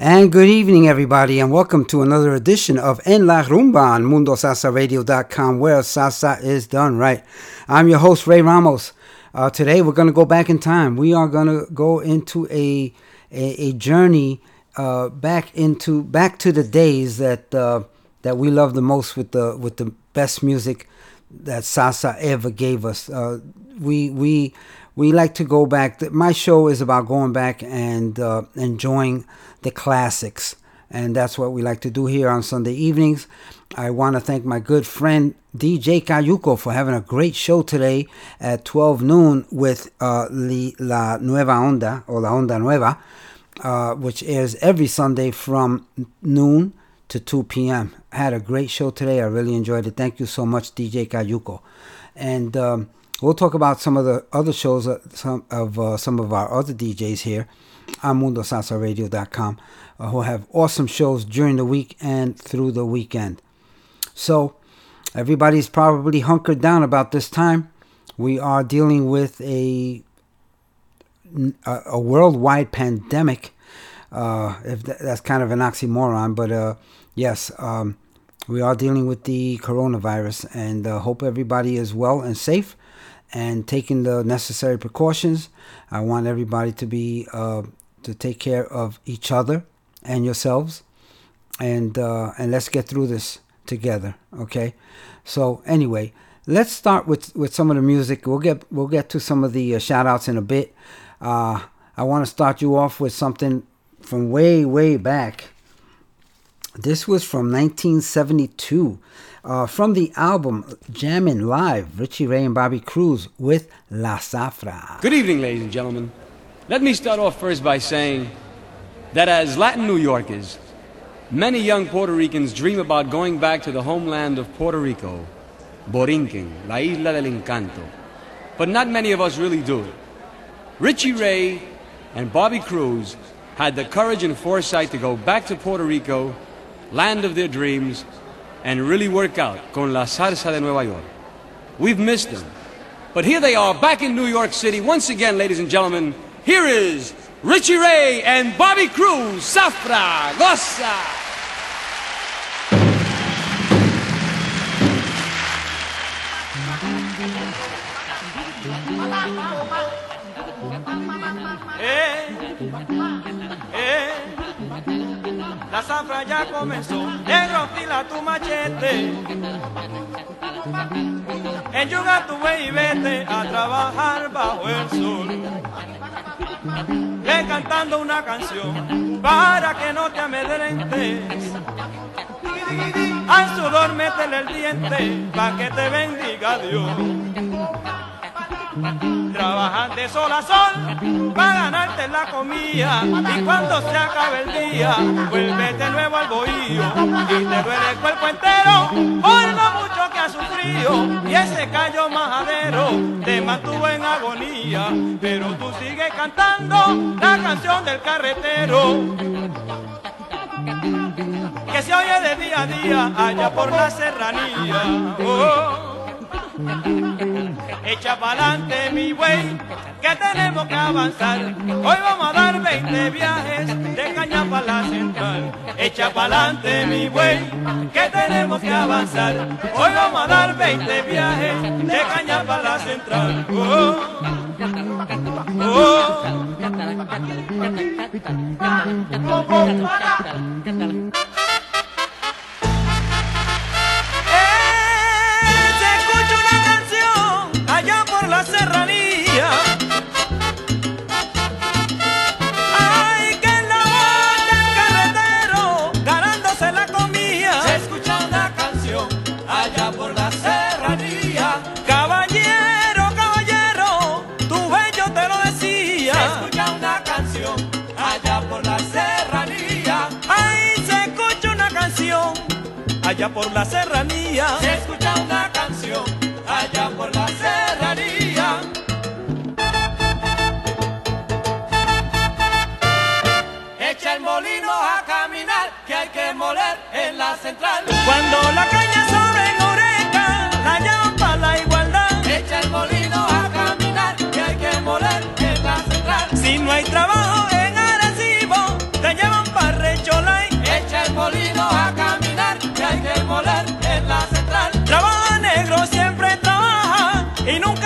And good evening, everybody, and welcome to another edition of En La Rumba on MundoSalsaRadio.com, where salsa is done right. I'm your host, Ray Ramos. Uh, today, we're going to go back in time. We are going to go into a a, a journey uh, back into back to the days that uh, that we love the most with the with the best music that salsa ever gave us. Uh, we we we like to go back. My show is about going back and uh, enjoying the classics, and that's what we like to do here on Sunday evenings. I want to thank my good friend DJ Cayuco for having a great show today at 12 noon with uh, La Nueva Onda or La Onda Nueva, uh, which airs every Sunday from noon to 2 p.m. I Had a great show today. I really enjoyed it. Thank you so much, DJ Cayuco. And um, we'll talk about some of the other shows uh, some of uh, some of our other DJs here on MundoSalsaRadio.com uh, who have awesome shows during the week and through the weekend. So everybody's probably hunkered down about this time. We are dealing with a a, a worldwide pandemic. Uh, if tha- that's kind of an oxymoron, but uh, yes, um, we are dealing with the coronavirus, and uh, hope everybody is well and safe, and taking the necessary precautions. I want everybody to be uh, to take care of each other and yourselves, and uh, and let's get through this together. Okay. So anyway, let's start with with some of the music. We'll get we'll get to some of the uh, shout outs in a bit. Uh, I want to start you off with something from way way back. This was from 1972, uh, from the album Jammin' Live, Richie Ray and Bobby Cruz with La Zafra. Good evening, ladies and gentlemen. Let me start off first by saying that as Latin New Yorkers, many young Puerto Ricans dream about going back to the homeland of Puerto Rico, Borinquen, La Isla del Encanto. But not many of us really do. Richie Ray and Bobby Cruz had the courage and foresight to go back to Puerto Rico, land of their dreams, and really work out con la salsa de Nueva York. We've missed them. But here they are back in New York City once again, ladies and gentlemen. Here is Richie Ray and Bobby Cruz, Safra, Goza. Eh, eh, la zafra ya comenzó, negro fila tu machete. Enjuga tu buey y vete a trabajar bajo el sol. Ve cantando una canción para que no te amedrentes. Al sudor métele el diente para que te bendiga Dios. Trabajas de sol a sol para ganarte la comida y cuando se acabe el día vuelve de nuevo al bohío y te duele el cuerpo entero por lo mucho que has sufrido y ese callo majadero te mantuvo en agonía pero tú sigues cantando la canción del carretero que se oye de día a día allá por la serranía. Oh. Echa pa'lante mi güey, que tenemos que avanzar. Hoy vamos a dar 20 viajes de caña para la central. Echa pa'lante mi güey, que tenemos que avanzar. Hoy vamos a dar 20 viajes de caña para la central. Oh, oh. allá por la serranía se escucha una canción, allá por la serranía. Echa el molino a caminar, que hay que moler en la central. Cuando la caña sobre en oreja, para la igualdad. Echa el molino a caminar, que hay que moler en la central. Si no hay trabajo. e não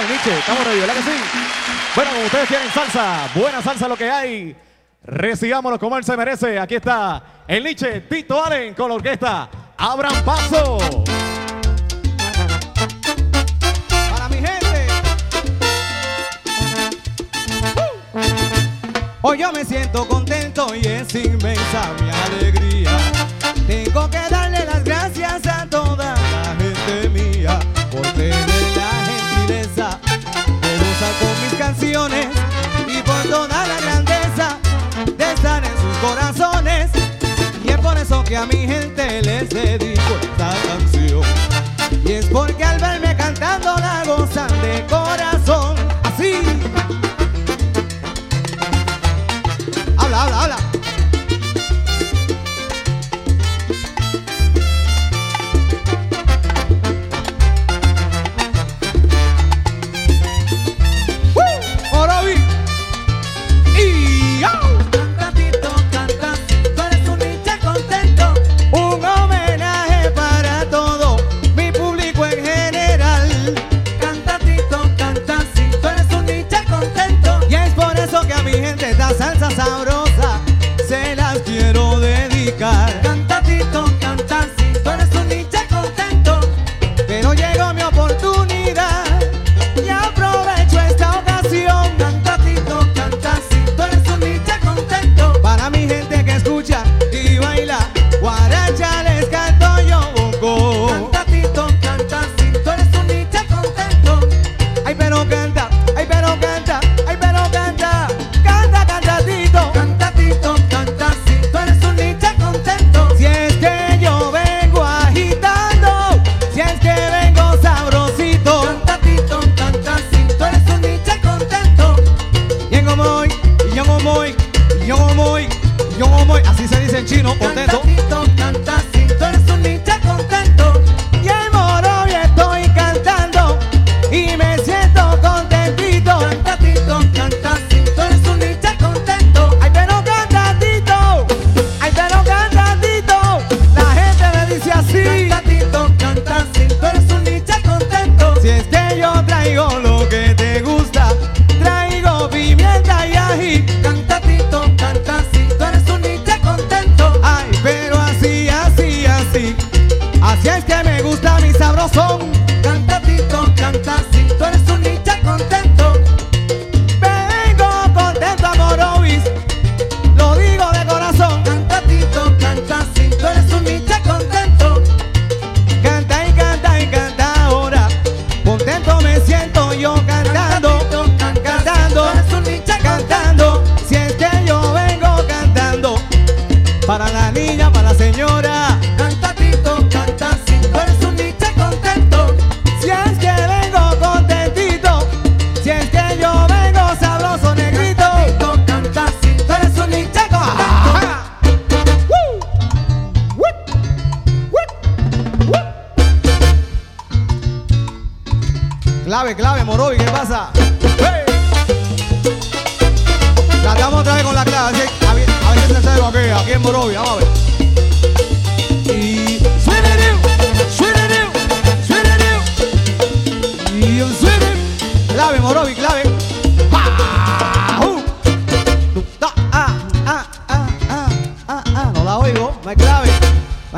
el Nietzsche. Estamos ready, ¿verdad que sí? Bueno, ustedes tienen salsa, buena salsa lo que hay. Recibámonos como él se merece. Aquí está el Nietzsche, Tito Allen con la orquesta. ¡Abran paso! Para mi gente. Uh. Hoy yo me siento contento y es inmensa mi alegría. Tengo que darle las que a mi gente les dedico esta canción. Y es porque al verme cantando la gozan de corazón.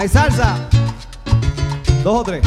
Hay salsa. Dos o tres.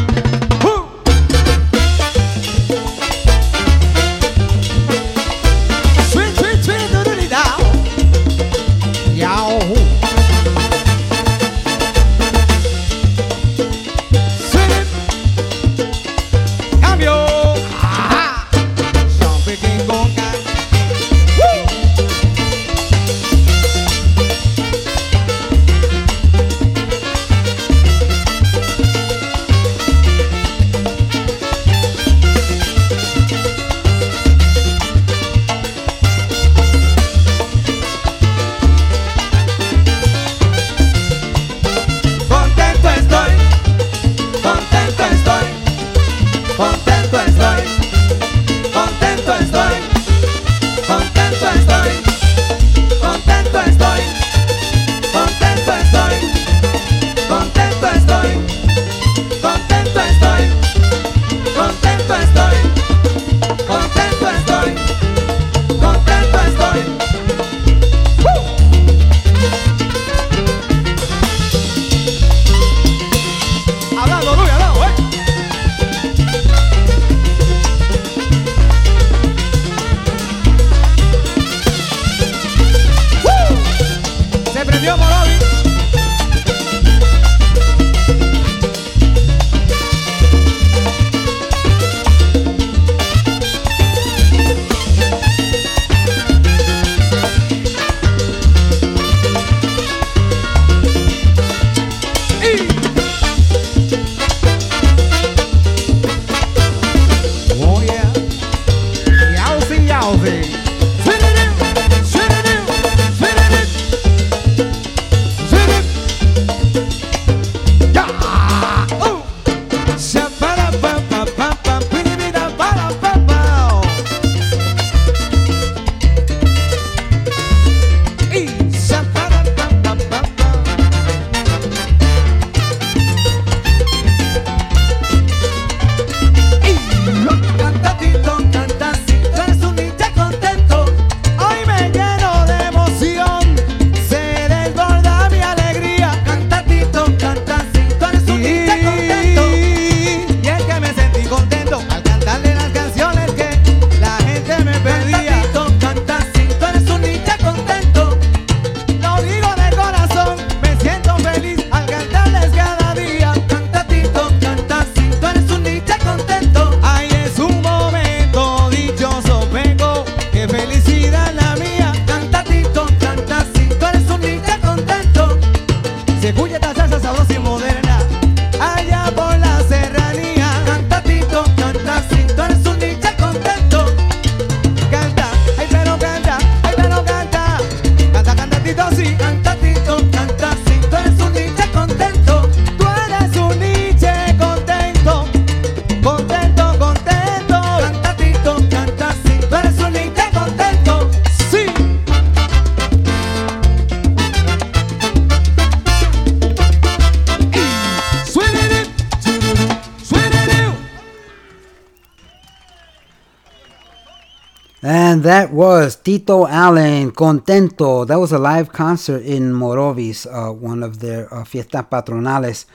And that was Tito Allen, Contento. That was a live concert in Morovis, uh, one of their uh, fiestas patronales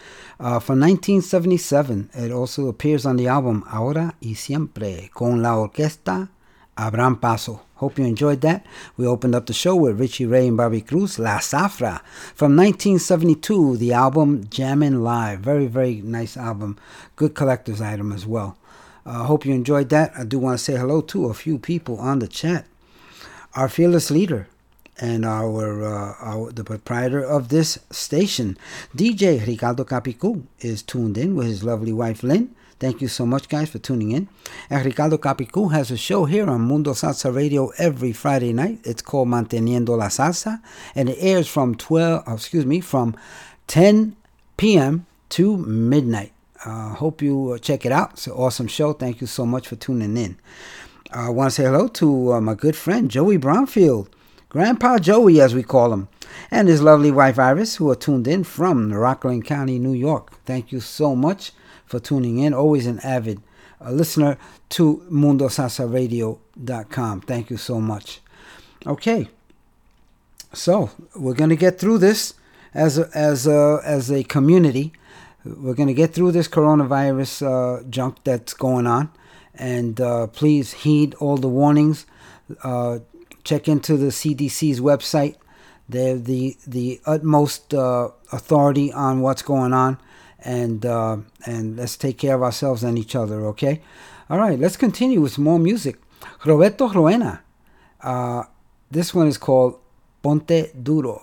uh, from 1977. It also appears on the album Ahora y Siempre, con la orquesta Abraham Paso. Hope you enjoyed that. We opened up the show with Richie Ray and Bobby Cruz, La Zafra. From 1972, the album Jammin' Live. Very, very nice album. Good collector's item as well. I uh, hope you enjoyed that. I do want to say hello to a few people on the chat. Our fearless leader and our, uh, our the proprietor of this station, DJ Ricardo Capicu, is tuned in with his lovely wife Lynn. Thank you so much, guys, for tuning in. And Ricardo Capicu has a show here on Mundo Salsa Radio every Friday night. It's called Manteniendo la Salsa, and it airs from 12, oh, excuse me, from 10 p.m. to midnight. Uh, hope you uh, check it out. It's an awesome show. Thank you so much for tuning in. I want to say hello to uh, my good friend Joey Brownfield, Grandpa Joey, as we call him, and his lovely wife Iris, who are tuned in from Rockland County, New York. Thank you so much for tuning in. Always an avid uh, listener to MundoSalsaRadio.com. Thank you so much. Okay, so we're gonna get through this as a, as a, as a community. We're gonna get through this coronavirus uh, junk that's going on, and uh, please heed all the warnings. Uh, check into the CDC's website. They're the the utmost uh, authority on what's going on, and uh, and let's take care of ourselves and each other. Okay, all right. Let's continue with more music. Roberto Roena. Uh, this one is called Ponte Duro.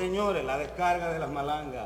Señores, la descarga de las malangas.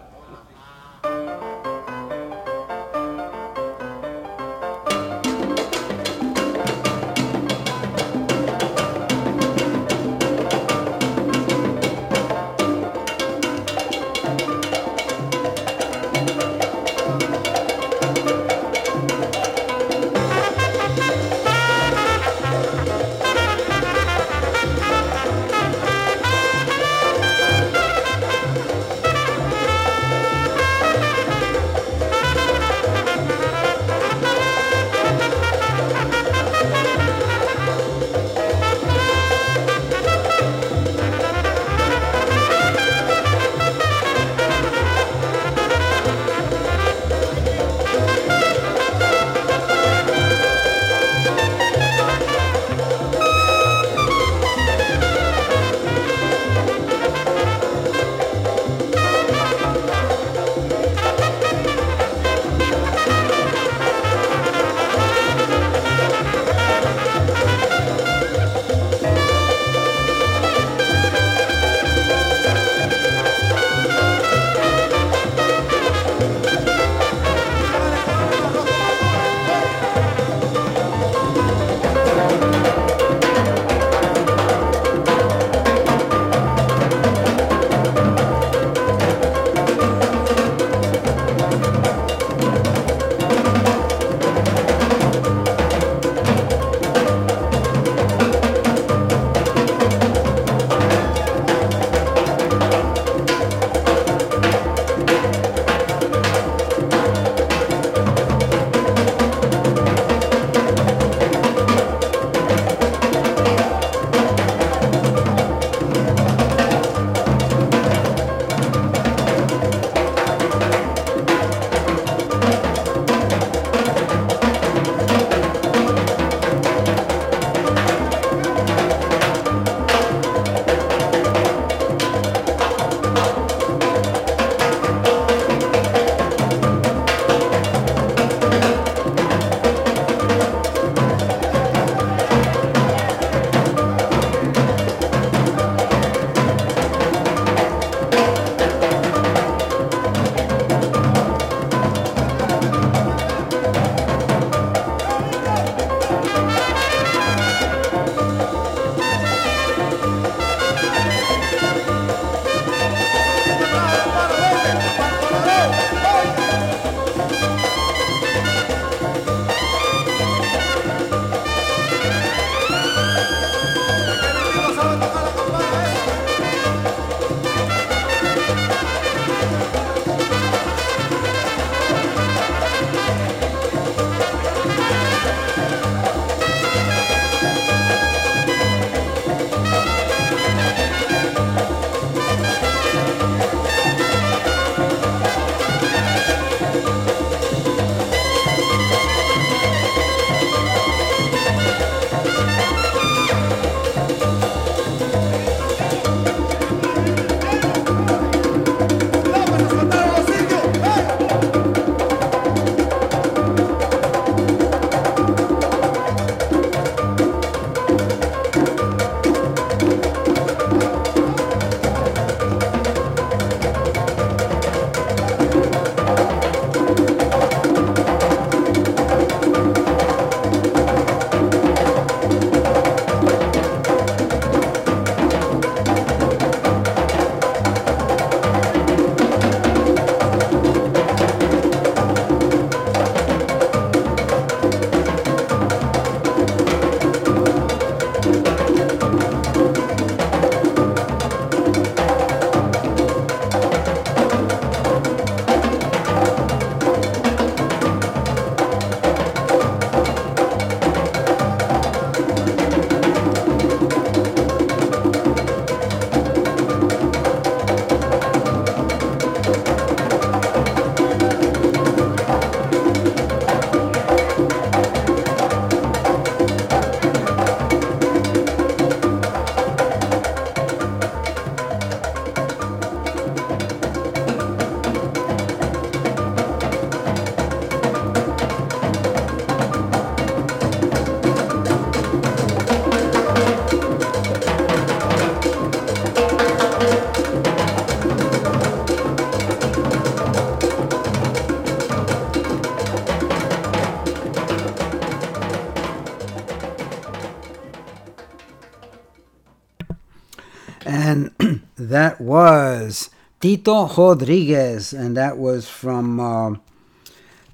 That was Tito Rodriguez, and that was from uh,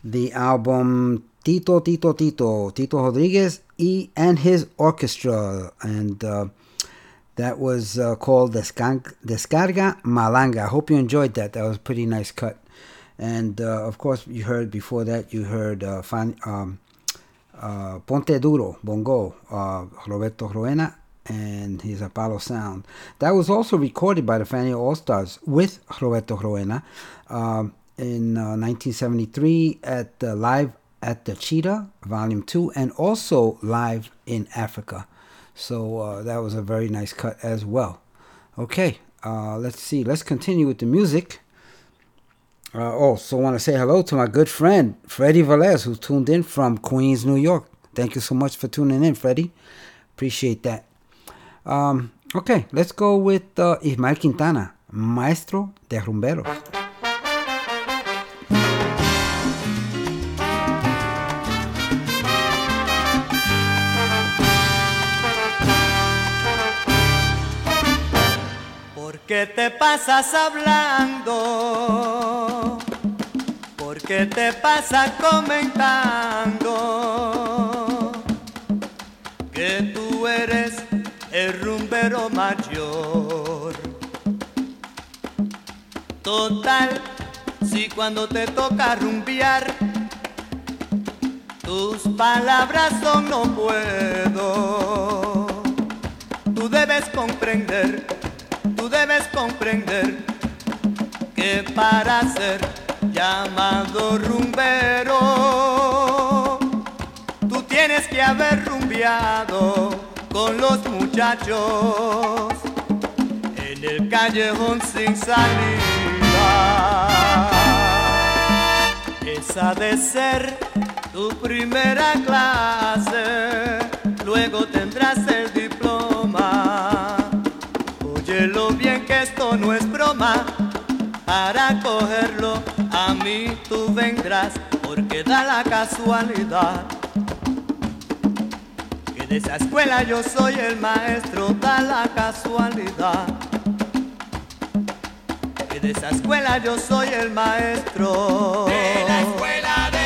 the album Tito, Tito, Tito, Tito Rodriguez y, and his orchestra. And uh, that was uh, called Descarga, Descarga Malanga. I hope you enjoyed that. That was a pretty nice cut. And uh, of course, you heard before that, you heard uh, Fan, um, uh, Ponte Duro, Bongo, Roberto Roena, and his Apollo Sound. That was also recorded by the Fania All Stars with Roberto Roena um, in 1973 at the Live at the Cheetah, Volume 2, and also live in Africa. So uh, that was a very nice cut as well. Okay, uh, let's see. Let's continue with the music. Uh, also, want to say hello to my good friend Freddie Velez, who tuned in from Queens, New York. Thank you so much for tuning in, Freddie. Appreciate that. Um, okay, let's go with uh, Ismael Quintana, Maestro de Rumberos. ¿Por qué te pasas hablando? ¿Por qué te pasas comentando? Que tú eres el rumbero mayor. Total, si cuando te toca rumbear, tus palabras son no puedo. Tú debes comprender, tú debes comprender que para ser llamado rumbero, tú tienes que haber rumbeado con los muchachos en el callejón sin salida. Esa de ser tu primera clase, luego tendrás el diploma. Óyelo bien que esto no es broma, para cogerlo a mí tú vendrás, porque da la casualidad de esa escuela yo soy el maestro, da la casualidad. De esa escuela yo soy el maestro. De la escuela de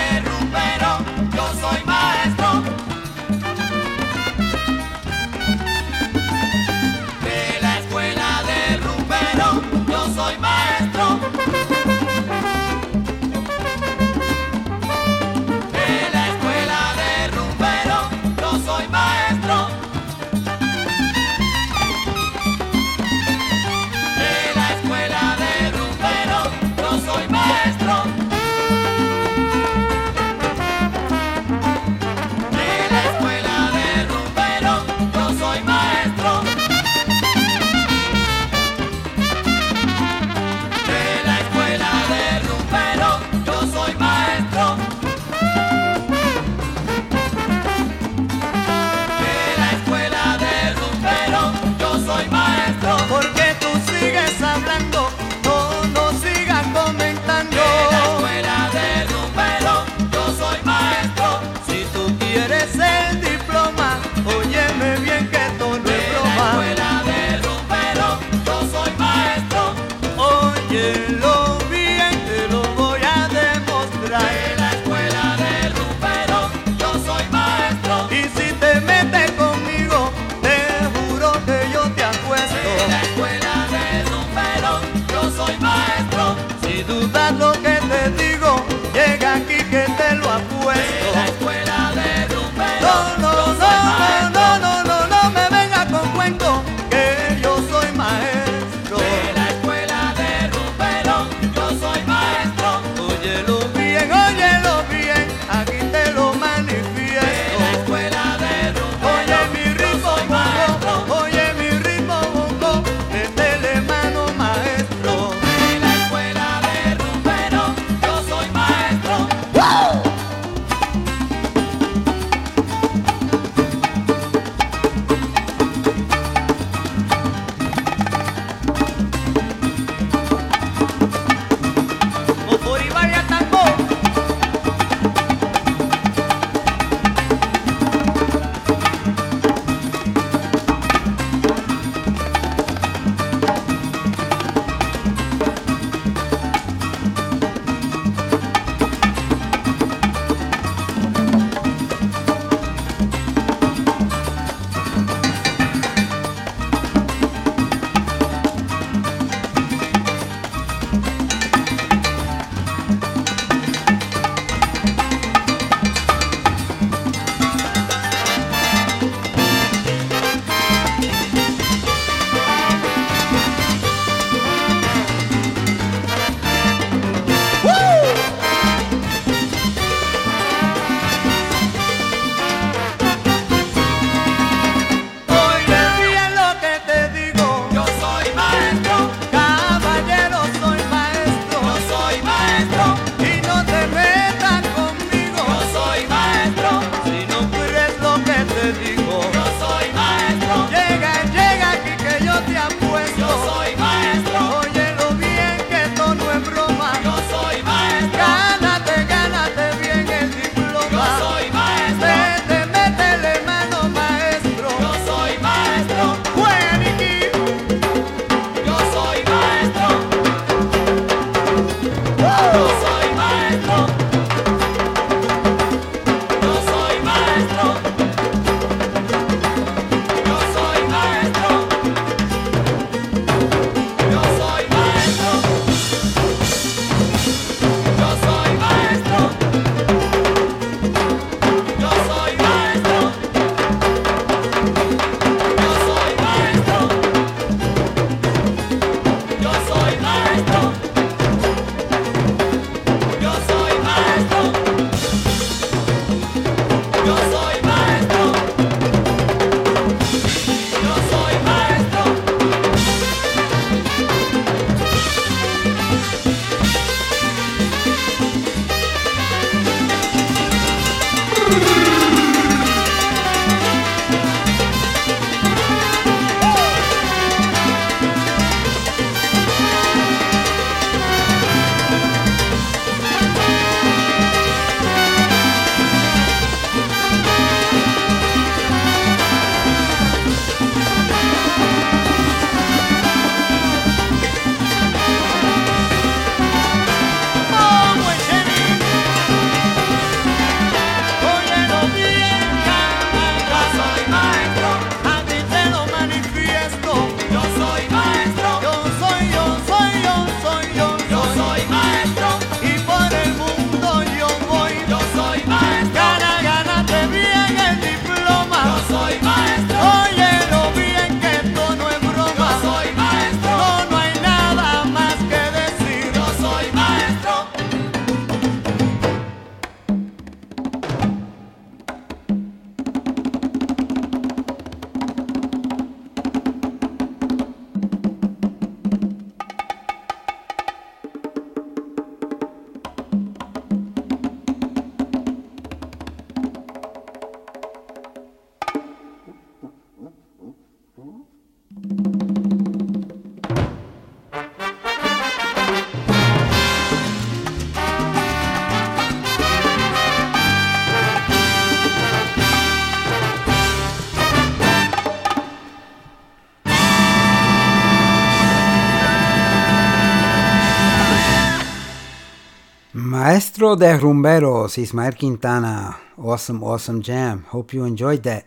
Maestro de Rumberos, Ismael Quintana. Awesome, awesome jam. Hope you enjoyed that.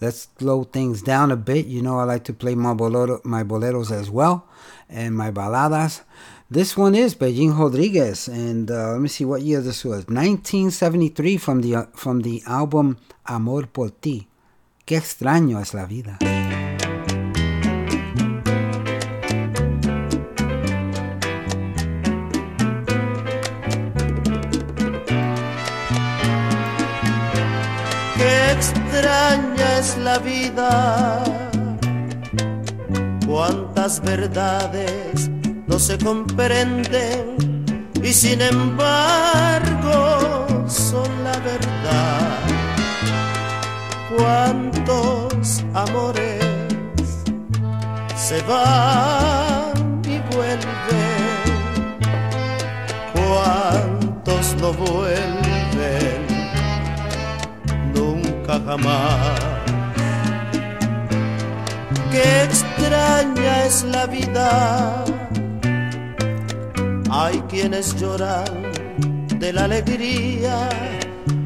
Let's slow things down a bit. You know I like to play my, bolero, my boleros as well and my baladas. This one is Pellín Rodriguez, and uh, let me see what year this was. 1973 from the uh, from the album Amor por ti. Qué extraño es la vida. Es la vida, cuántas verdades no se comprenden y sin embargo son la verdad. Cuántos amores se van y vuelven, cuántos no vuelven jamás. Qué extraña es la vida. Hay quienes lloran de la alegría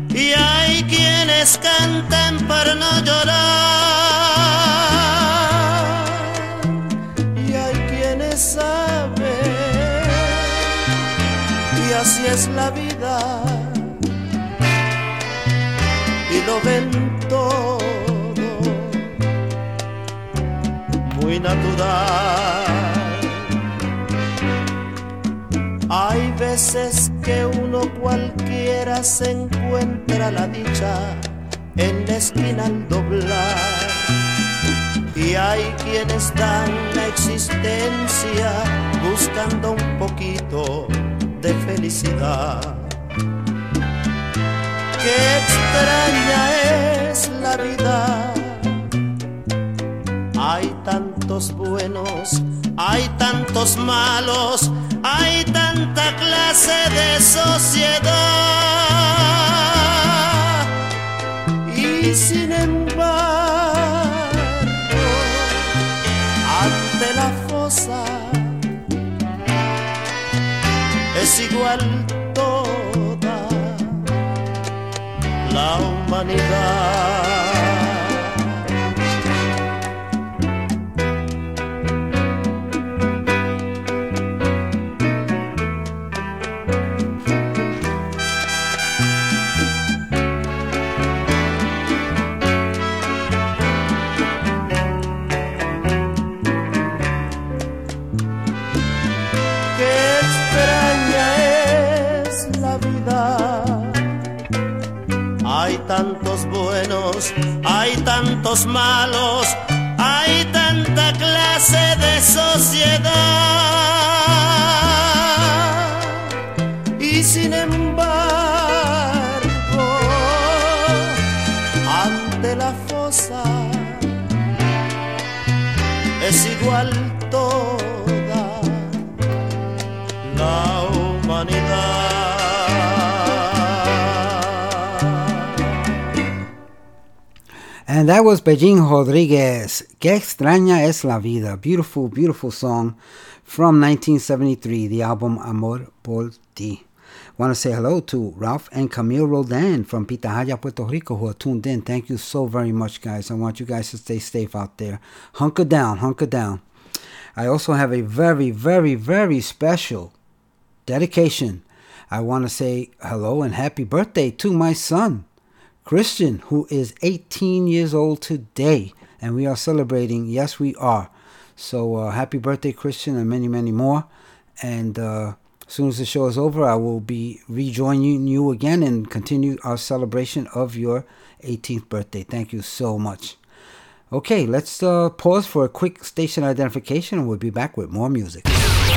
y hay quienes cantan para no llorar. Y hay quienes saben y así es la vida lo ven todo muy natural. Hay veces que uno cualquiera se encuentra la dicha en la esquina al doblar. Y hay quienes dan la existencia buscando un poquito de felicidad. Qué extraña es la vida. Hay tantos buenos, hay tantos malos, hay tanta clase de sociedad. Y sin embargo, ante la fosa es igual toda la humanidad. Tantos buenos, hay tantos malos, hay tanta clase de sociedad. Y sin embargo, ante la fosa es igual toda la humanidad. And that was Pellín Rodriguez. Qué extraña es la vida. Beautiful, beautiful song from 1973, the album Amor por ti. Want to say hello to Ralph and Camille Rodan from Pitahaya, Puerto Rico, who are tuned in. Thank you so very much, guys. I want you guys to stay safe out there. Hunker down, hunker down. I also have a very, very, very special dedication. I want to say hello and happy birthday to my son, Christian, who is 18 years old today. And we are celebrating. Yes, we are. So uh, happy birthday, Christian, and many, many more. And uh, as soon as the show is over, I will be rejoining you again and continue our celebration of your 18th birthday. Thank you so much. Okay, let's uh, pause for a quick station identification and we'll be back with more music.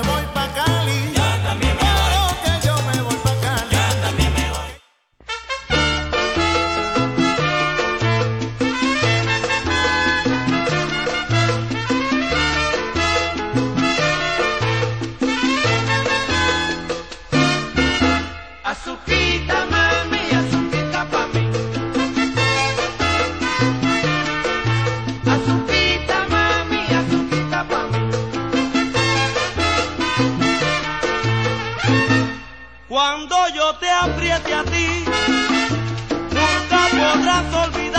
cuando te apriete a ti, nunca podrás olvidarme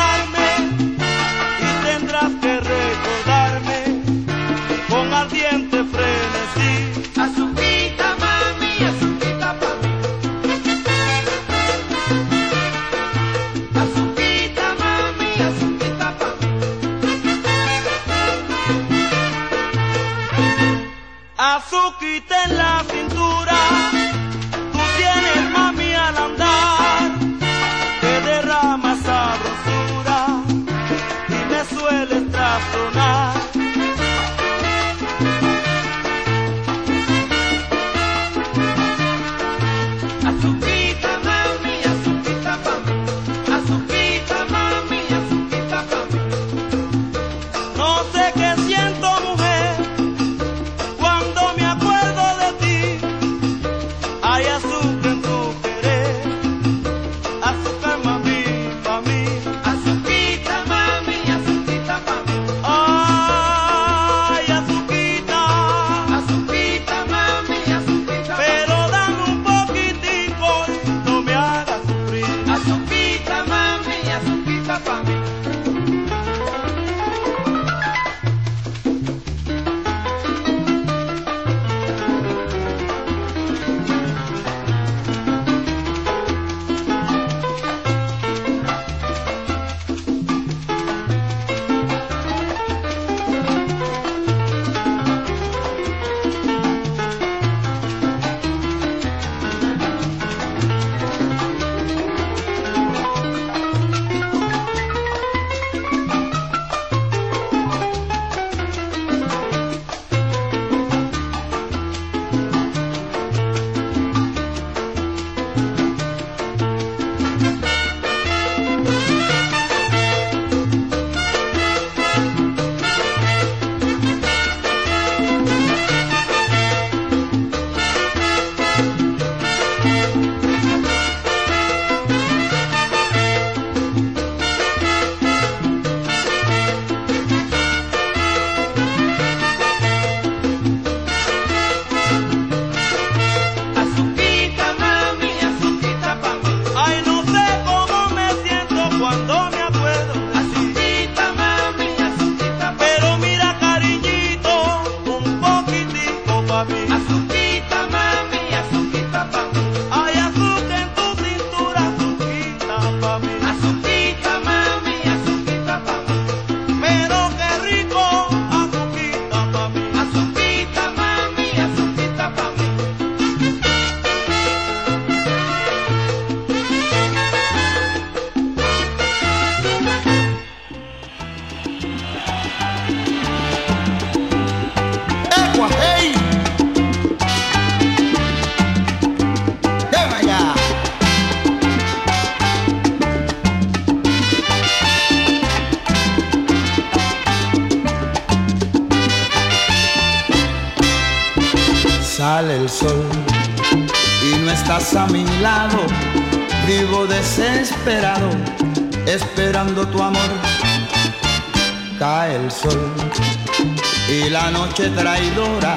noche traidora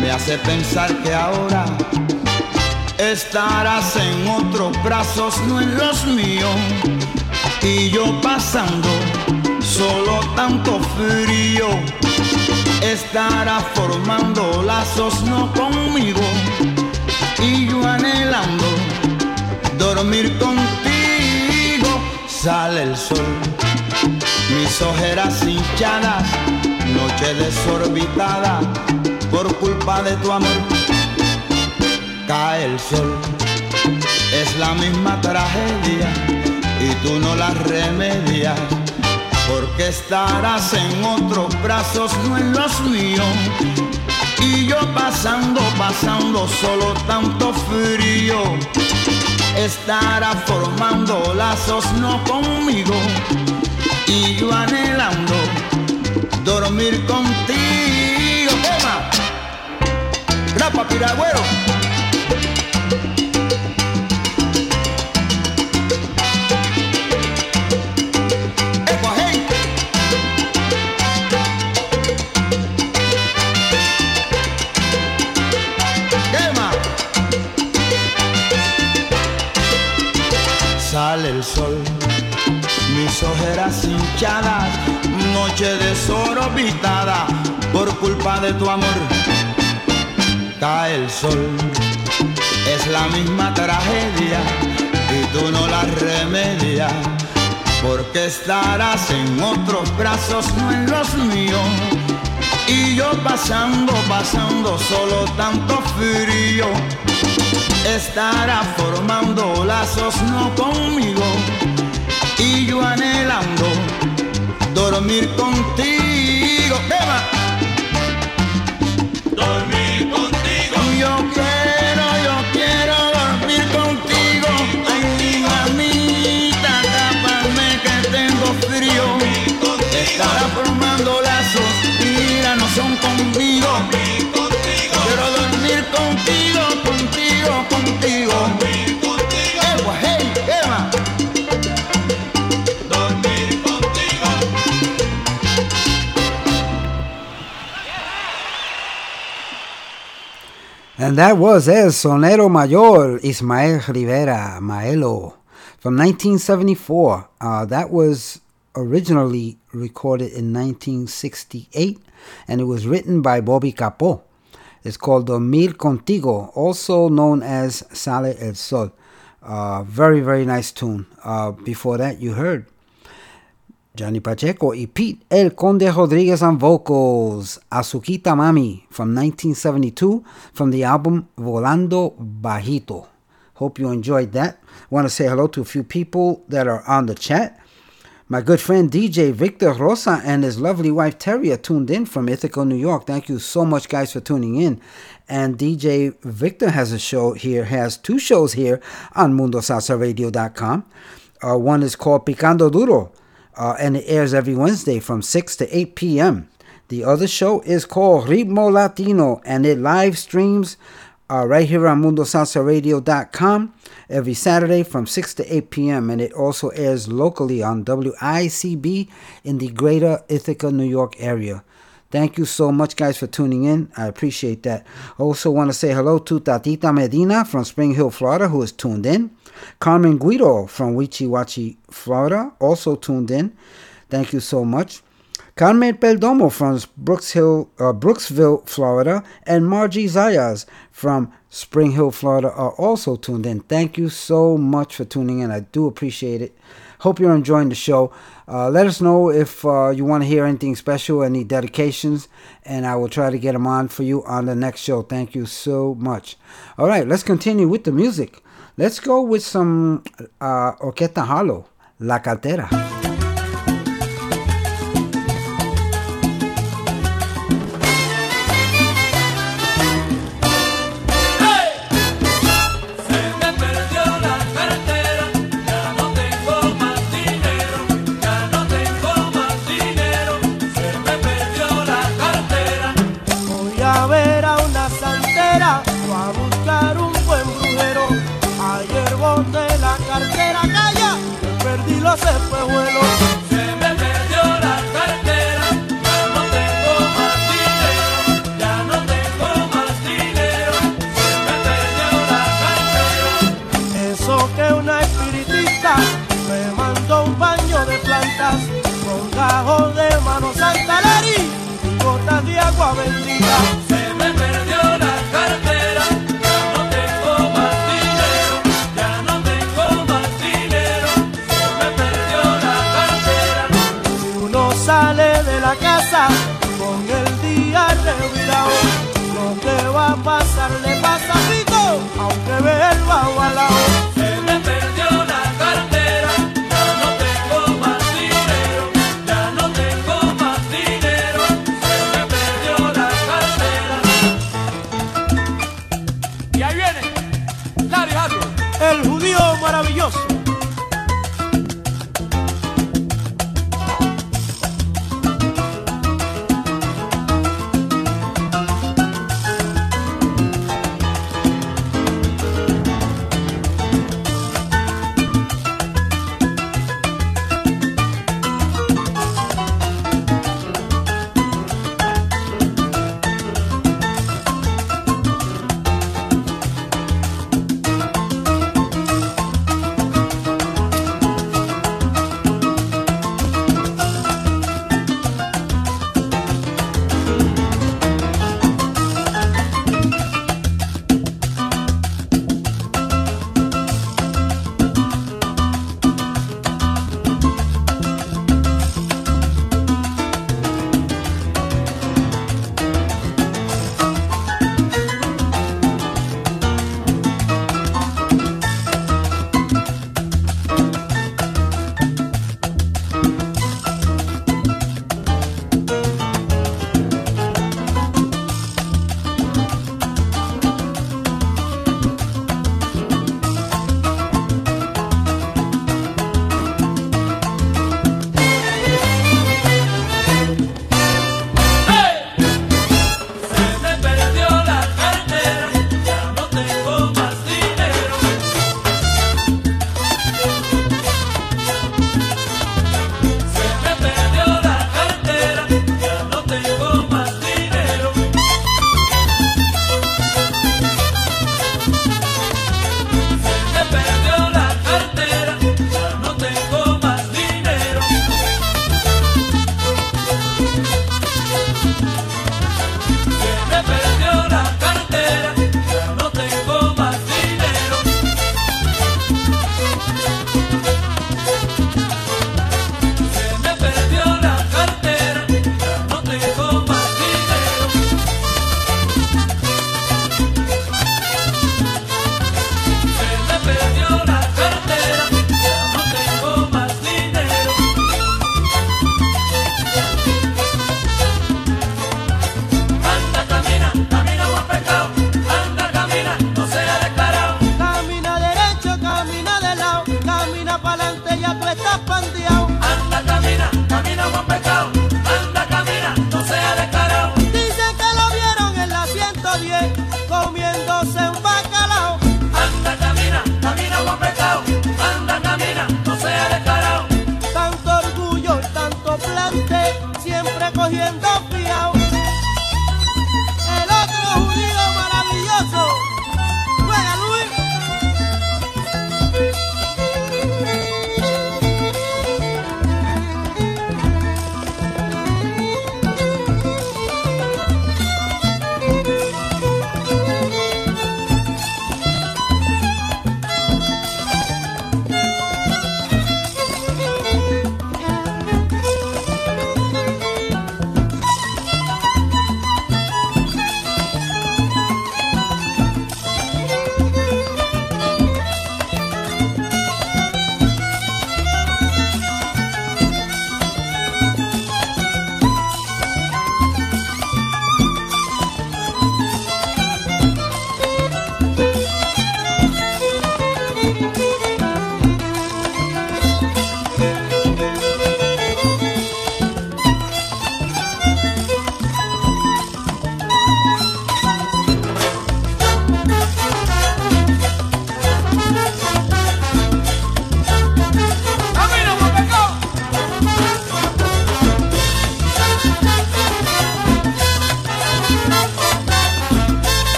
me hace pensar que ahora estarás en otros brazos, no en los míos. Y yo pasando solo tanto frío, estará formando lazos no conmigo. Y yo anhelando dormir contigo, sale el sol mis ojeras hinchadas, noche desorbitada por culpa de tu amor. Cae el sol, es la misma tragedia y tú no la remedias. Porque estarás en otros brazos, no en los míos. Y yo pasando, pasando solo tanto frío. Estará formando lazos no conmigo y yo anhelando dormir contigo. Tema, grapa piragüero. Tema. el sol, mis ojeras hinchadas, noche desorbitada por culpa de tu amor. Cae el sol, es la misma tragedia y tú no la remedias, porque estarás en otros brazos, no en los míos. Y yo pasando, pasando solo tanto frío estará formando lazos no conmigo y yo anhelando dormir contigo. Eva. Dormir And that was El Sonero Mayor, Ismael Rivera, Maelo, from 1974. Uh, that was originally recorded in 1968, and it was written by Bobby Capó. It's called Dormir Contigo, also known as Sale el Sol. Uh, very, very nice tune. Uh, before that, you heard Johnny Pacheco y Pete El Conde Rodriguez on vocals, Azuquita Mami from 1972 from the album Volando Bajito. Hope you enjoyed that. Want to say hello to a few people that are on the chat. My good friend DJ Victor Rosa and his lovely wife Terry are tuned in from Ithaca, New York. Thank you so much, guys, for tuning in. And DJ Victor has a show here, has two shows here on MundoSalsaRadio.com. Uh, one is called Picando Duro, uh, and it airs every Wednesday from 6 to 8 p.m. The other show is called Ritmo Latino, and it live streams uh, right here on MundoSalsaRadio.com every Saturday from 6 to 8 p.m. And it also airs locally on WICB in the greater Ithaca, New York area. Thank you so much, guys, for tuning in. I appreciate that. I also, want to say hello to Tatita Medina from Spring Hill, Florida, who is tuned in. Carmen Guido from Weeki Wachee, Florida, also tuned in. Thank you so much. Carmen Peldomo from Brooks Hill, uh, Brooksville, Florida, and Margie Zayas from Spring Hill, Florida are also tuned in. Thank you so much for tuning in. I do appreciate it. Hope you're enjoying the show. Uh, let us know if uh, you want to hear anything special, any dedications, and I will try to get them on for you on the next show. Thank you so much. All right, let's continue with the music. Let's go with some uh, Orquesta Harlow, La Cartera.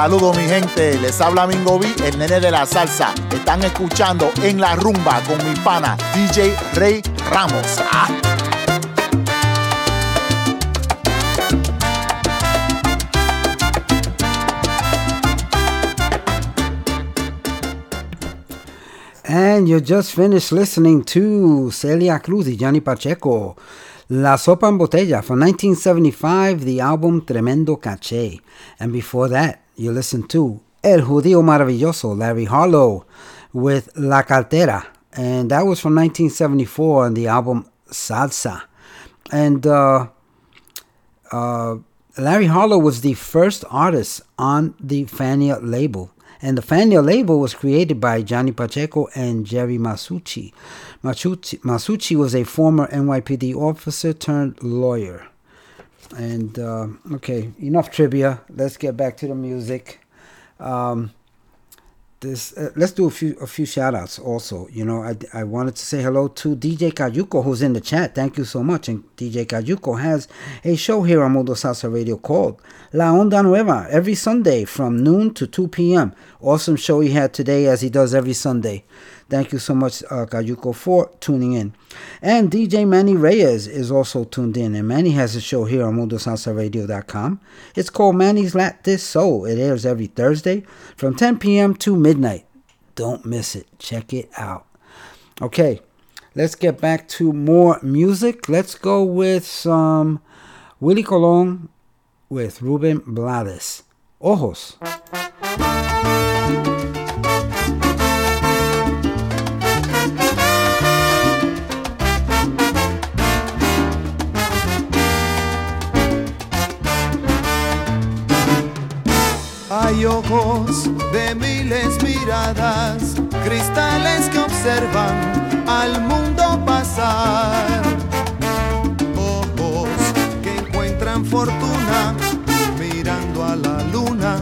Saludos mi gente, les habla Mingo B, el nene de la salsa. Están escuchando en la rumba con mi pana DJ Rey Ramos. Ah. And you just finished listening to Celia Cruz y Johnny Pacheco, La Sopa en Botella from 1975, the album Tremendo Caché. And before that, you listen to El Judío Maravilloso, Larry Harlow, with La Cartera. And that was from 1974 on the album Salsa. And uh, uh, Larry Harlow was the first artist on the Fania label. And the Fania label was created by Johnny Pacheco and Jerry Masucci. Masucci, Masucci was a former NYPD officer turned lawyer. And uh, okay, enough trivia. Let's get back to the music. Um, this uh, let's do a few a few shout outs also you know I, I wanted to say hello to dj Kayuko who's in the chat thank you so much and dj Kayuko has a show here on Mundo Salsa Radio called La Onda Nueva every Sunday from noon to 2 p.m. Awesome show he had today as he does every Sunday. Thank you so much, uh, Kayuko, for tuning in. And DJ Manny Reyes is also tuned in. And Manny has a show here on MundoSalsaRadio.com. It's called Manny's Lat This Soul. It airs every Thursday from 10 p.m. to midnight. Don't miss it. Check it out. Okay, let's get back to more music. Let's go with some Willie Colon with Ruben Blades. Ojos. Hay ojos de miles miradas, cristales que observan al mundo pasar. Ojos que encuentran fortuna mirando a la luna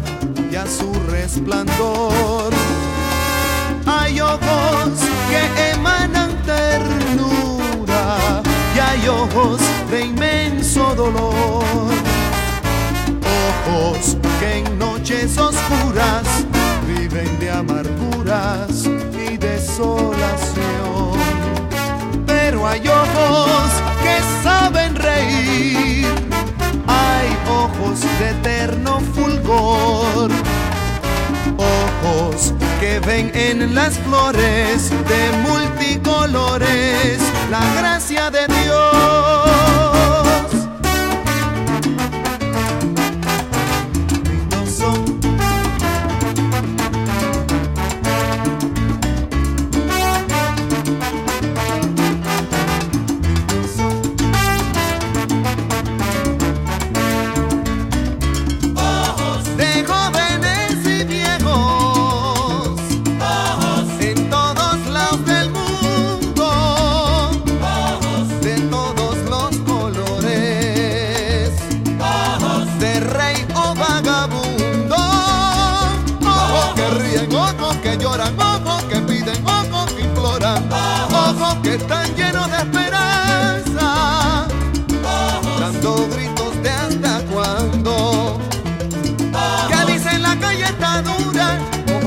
y a su resplandor. Hay ojos que emanan ternura y hay ojos de inmenso dolor ojos que en noches oscuras viven de amarguras y desolación. Pero hay ojos que saben reír, hay ojos de eterno fulgor, ojos que ven en las flores de multicolores la gracia de Dios.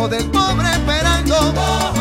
Del pobre esperando,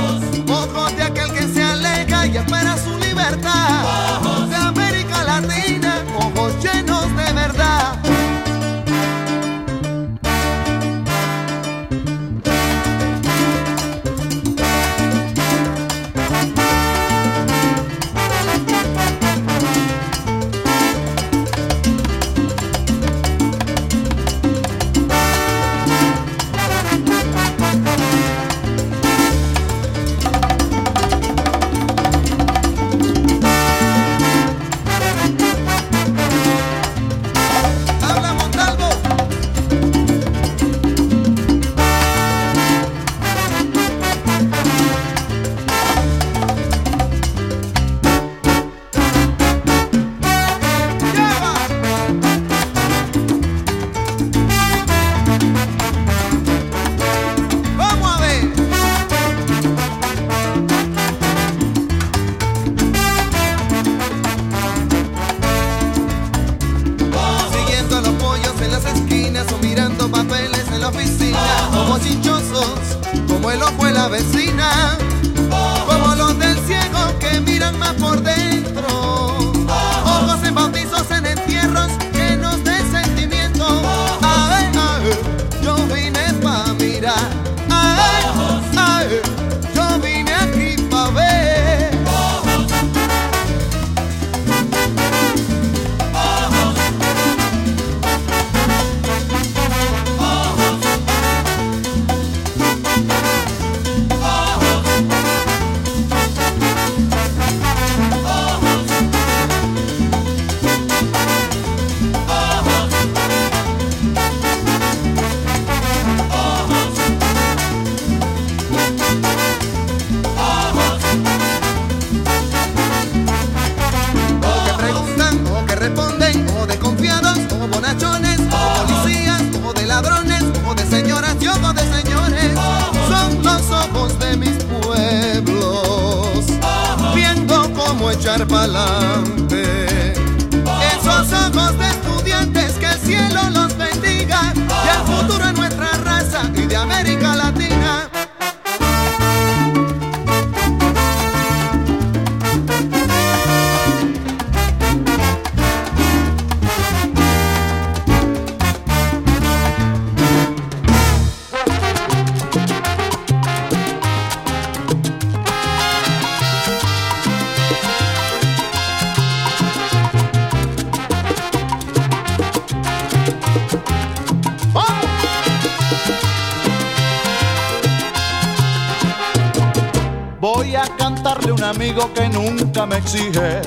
exige,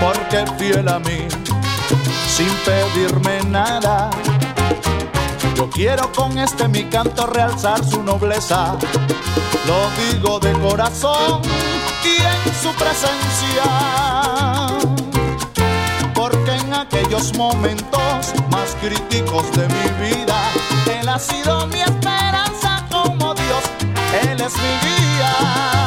porque fiel a mí, sin pedirme nada. Yo quiero con este mi canto realzar su nobleza, lo digo de corazón y en su presencia. Porque en aquellos momentos más críticos de mi vida, Él ha sido mi esperanza como Dios, Él es mi guía.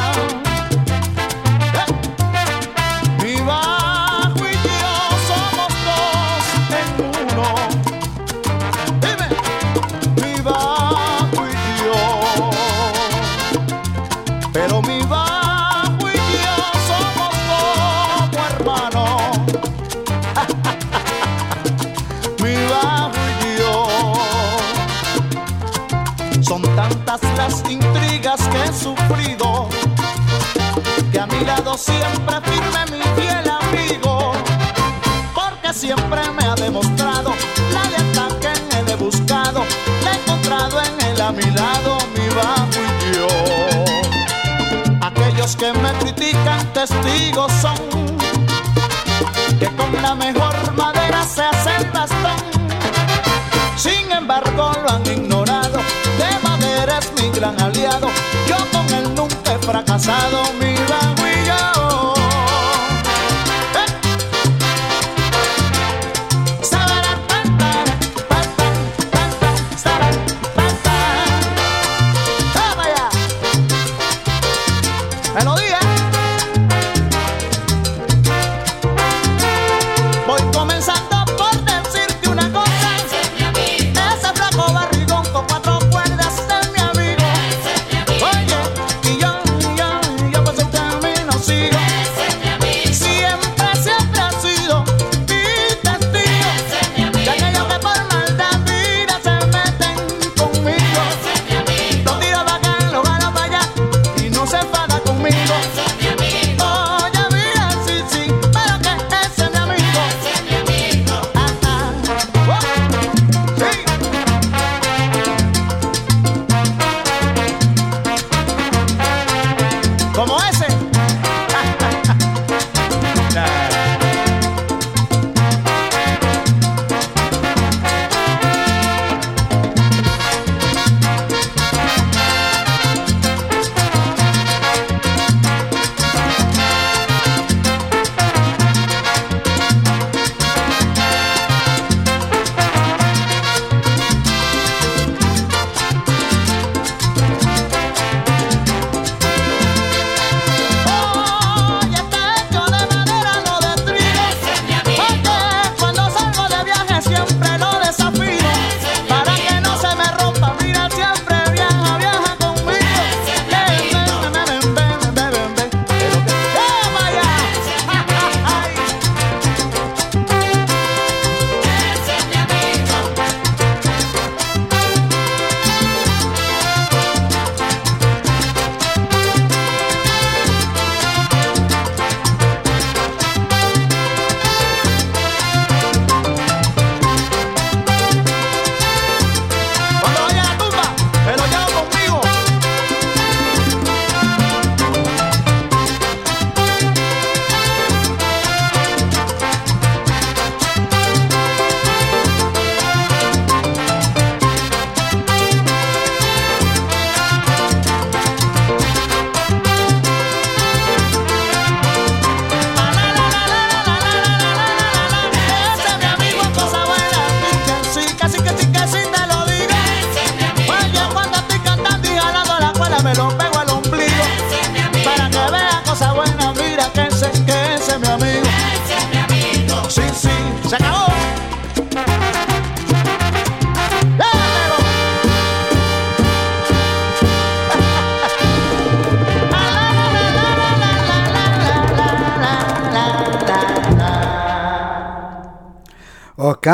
Son tantas las intrigas que he sufrido que a mi lado siempre firme mi fiel amigo, porque siempre me ha demostrado la lealtad que él he buscado, la he encontrado en él a mi lado, mi bajo y yo. Aquellos que me critican testigos son que con la mejor madera se hace el bastón. Sin embargo lo han ignorado, es mi gran aliado, yo con él nunca he fracasado, mi bajo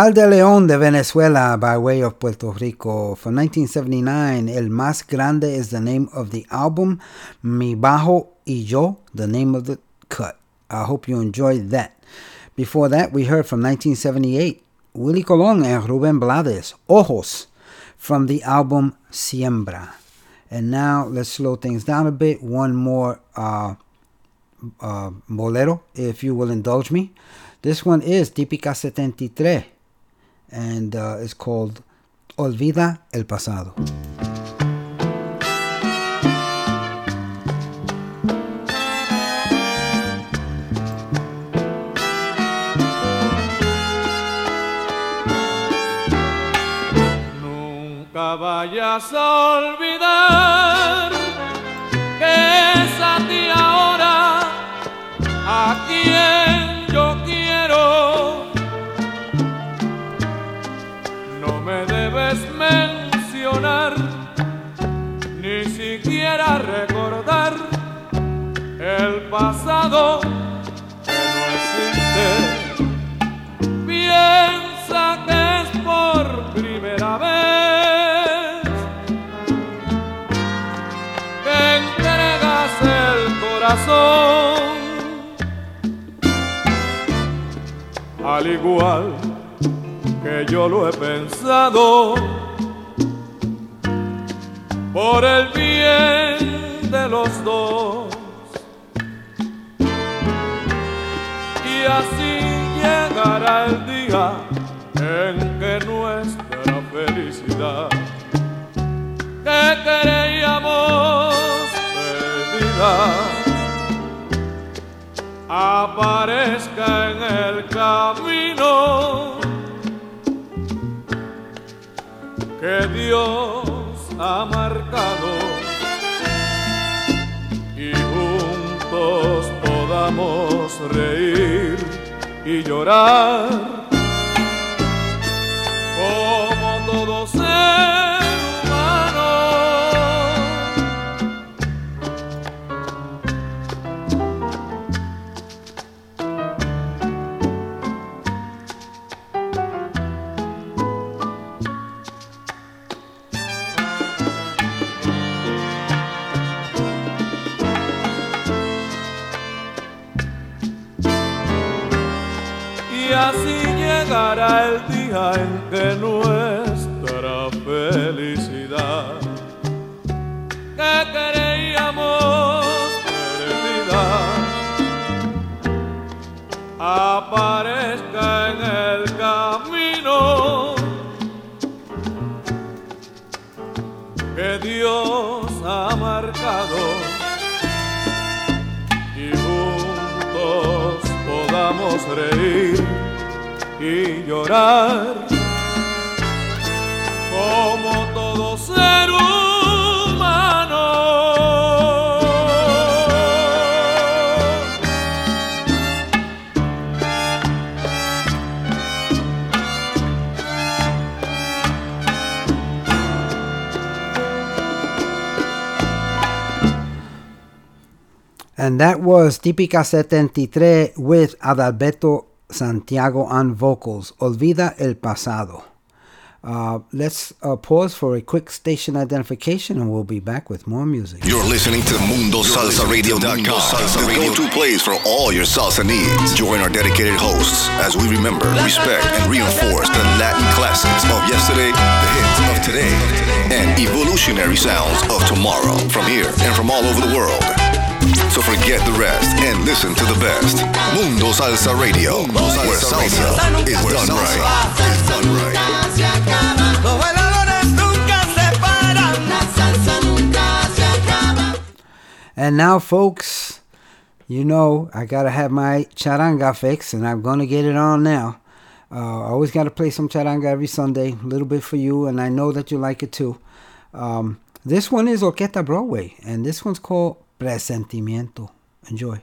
Oscar de León de Venezuela by way of Puerto Rico. From 1979, El Más Grande is the name of the album. Mi Bajo y Yo, the name of the cut. I hope you enjoyed that. Before that, we heard from 1978, Willie Colon and Ruben Blades, Ojos, from the album Siembra. And now let's slow things down a bit. One more uh, uh, bolero, if you will indulge me. This one is Típica 73 and uh, it's called Olvida el Pasado. Nunca vayas a olvidar el pasado que no existe. Piensa que es por primera vez que entregas el corazón. Al igual que yo lo he pensado, por el bien de los dos. Así llegará el día en que nuestra felicidad que creíamos perdida aparezca en el camino. Que Dios ha marcado y juntos podamos reír y llorar el día en que nuestra felicidad que creíamos perdida aparezca en el camino. Que Dios ha marcado y juntos podamos reír y llorar como todo ser humano. And that was Típica 73 with Adalberto Santiago on vocals. Olvida el pasado. Uh, let's uh, pause for a quick station identification and we'll be back with more music. You're listening to MundoSalsaRadio.com, the go-to place for all your salsa needs. Join our dedicated hosts as we remember, respect, and reinforce the Latin classics of yesterday, the hits of today, and evolutionary sounds of tomorrow from here and from all over the world. So forget the rest and listen to the best. Mundo Salsa Radio, where salsa is done right. Is done right. Salsa. And now, folks, you know I gotta have my charanga fix, and I'm gonna get it on now. Uh, I always gotta play some charanga every Sunday, a little bit for you, and I know that you like it too. Um, this one is Orquesta Broadway, and this one's called Presentimiento. Enjoy.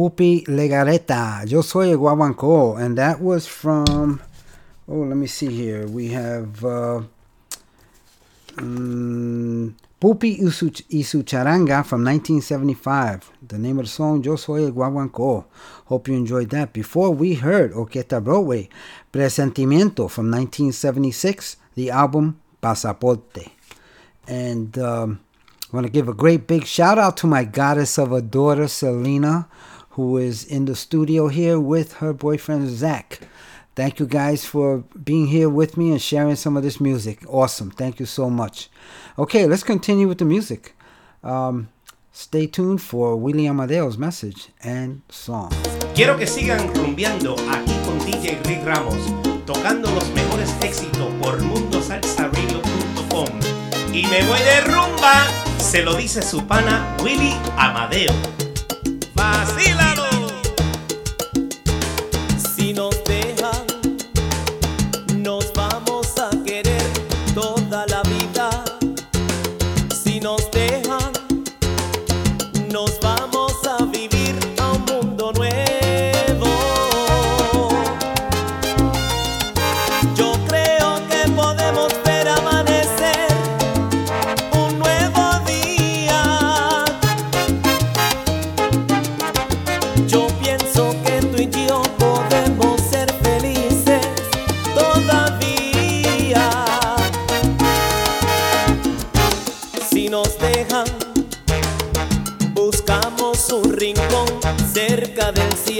Pupi Legarreta. Yo soy el guaguancó. And that was from. Oh, let me see here. We have uh, mm, Pupi y su, y su Charanga from 1975. The name of the song, Yo Soy el Guaguancó. Hope you enjoyed that. Before we heard Orquesta Broadway, Presentimiento from 1976, the album Pasaporte. And um, I want to give a great big shout out to my goddess of a daughter, Selena, who is in the studio here with her boyfriend, Zach. Thank you guys for being here with me and sharing some of this music. Awesome. Thank you so much. Okay, let's continue with the music. Um, stay tuned for Willie Amadeo's message and song. Quiero que sigan rumbeando aquí con DJ Rick Ramos, tocando los mejores éxitos por MundoSalsaRadio.com. Y me voy de rumba, se lo dice su pana Willie Amadeo. vino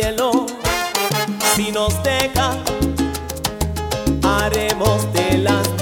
cielo. Si nos dejan, haremos de las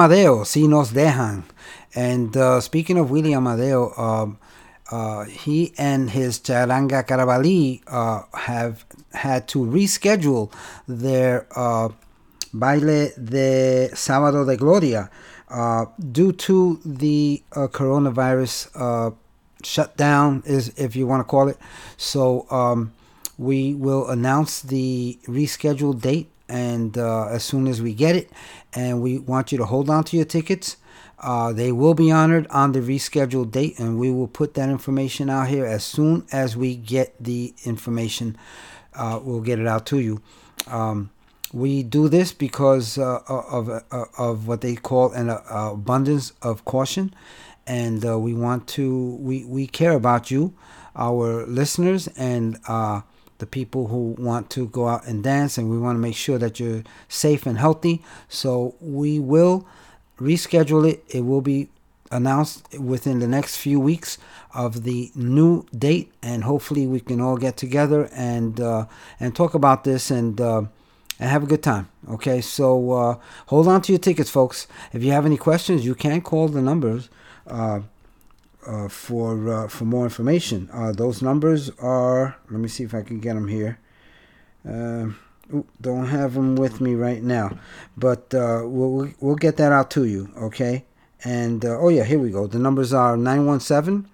Amadeo, Si Nos Dejan. And uh, speaking of Willie Amadeo, um, uh, he and his Charanga Carabalí uh, have had to reschedule their uh, baile de Sábado de Gloria uh, due to the uh, coronavirus shutdown, is if you want to call it. So um, we will announce the rescheduled date, and as soon as we get it, and we want you to hold on to your tickets. Uh, they will be honored on the rescheduled date, and we will put that information out here as soon as we get the information. Uh, we'll get it out to you. Um, we do this because uh, of uh, of what they call an uh, abundance of caution, and uh, we want to we we care about you, our listeners, and uh, the people who want to go out and dance, and we want to make sure that you're safe and healthy. So we will reschedule it. It will be announced within the next few weeks of the new date, and hopefully we can all get together and uh, and talk about this and uh, and have a good time. Okay, so uh, hold on to your tickets, folks. If you have any questions, you can call the numbers. Uh, for uh, for more information, uh, those numbers are. Let me see if I can get them here. Um, ooh, don't have them with me right now, but uh, we'll we'll get that out to you. Okay, and uh, oh yeah, here we go. The numbers are 917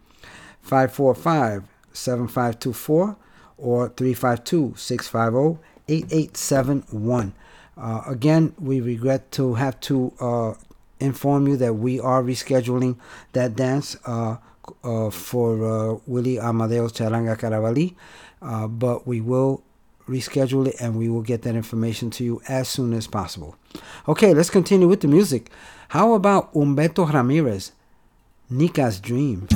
545 7524 or 352 650 8871. Uh, again, we regret to have to inform you that we are rescheduling that dance uh, uh, for uh, Willie Amadeo's Charanga Carabalí, uh, but we will reschedule it and we will get that information to you as soon as possible. Okay, let's continue with the music. How about Humberto Ramirez, Nica's Dream?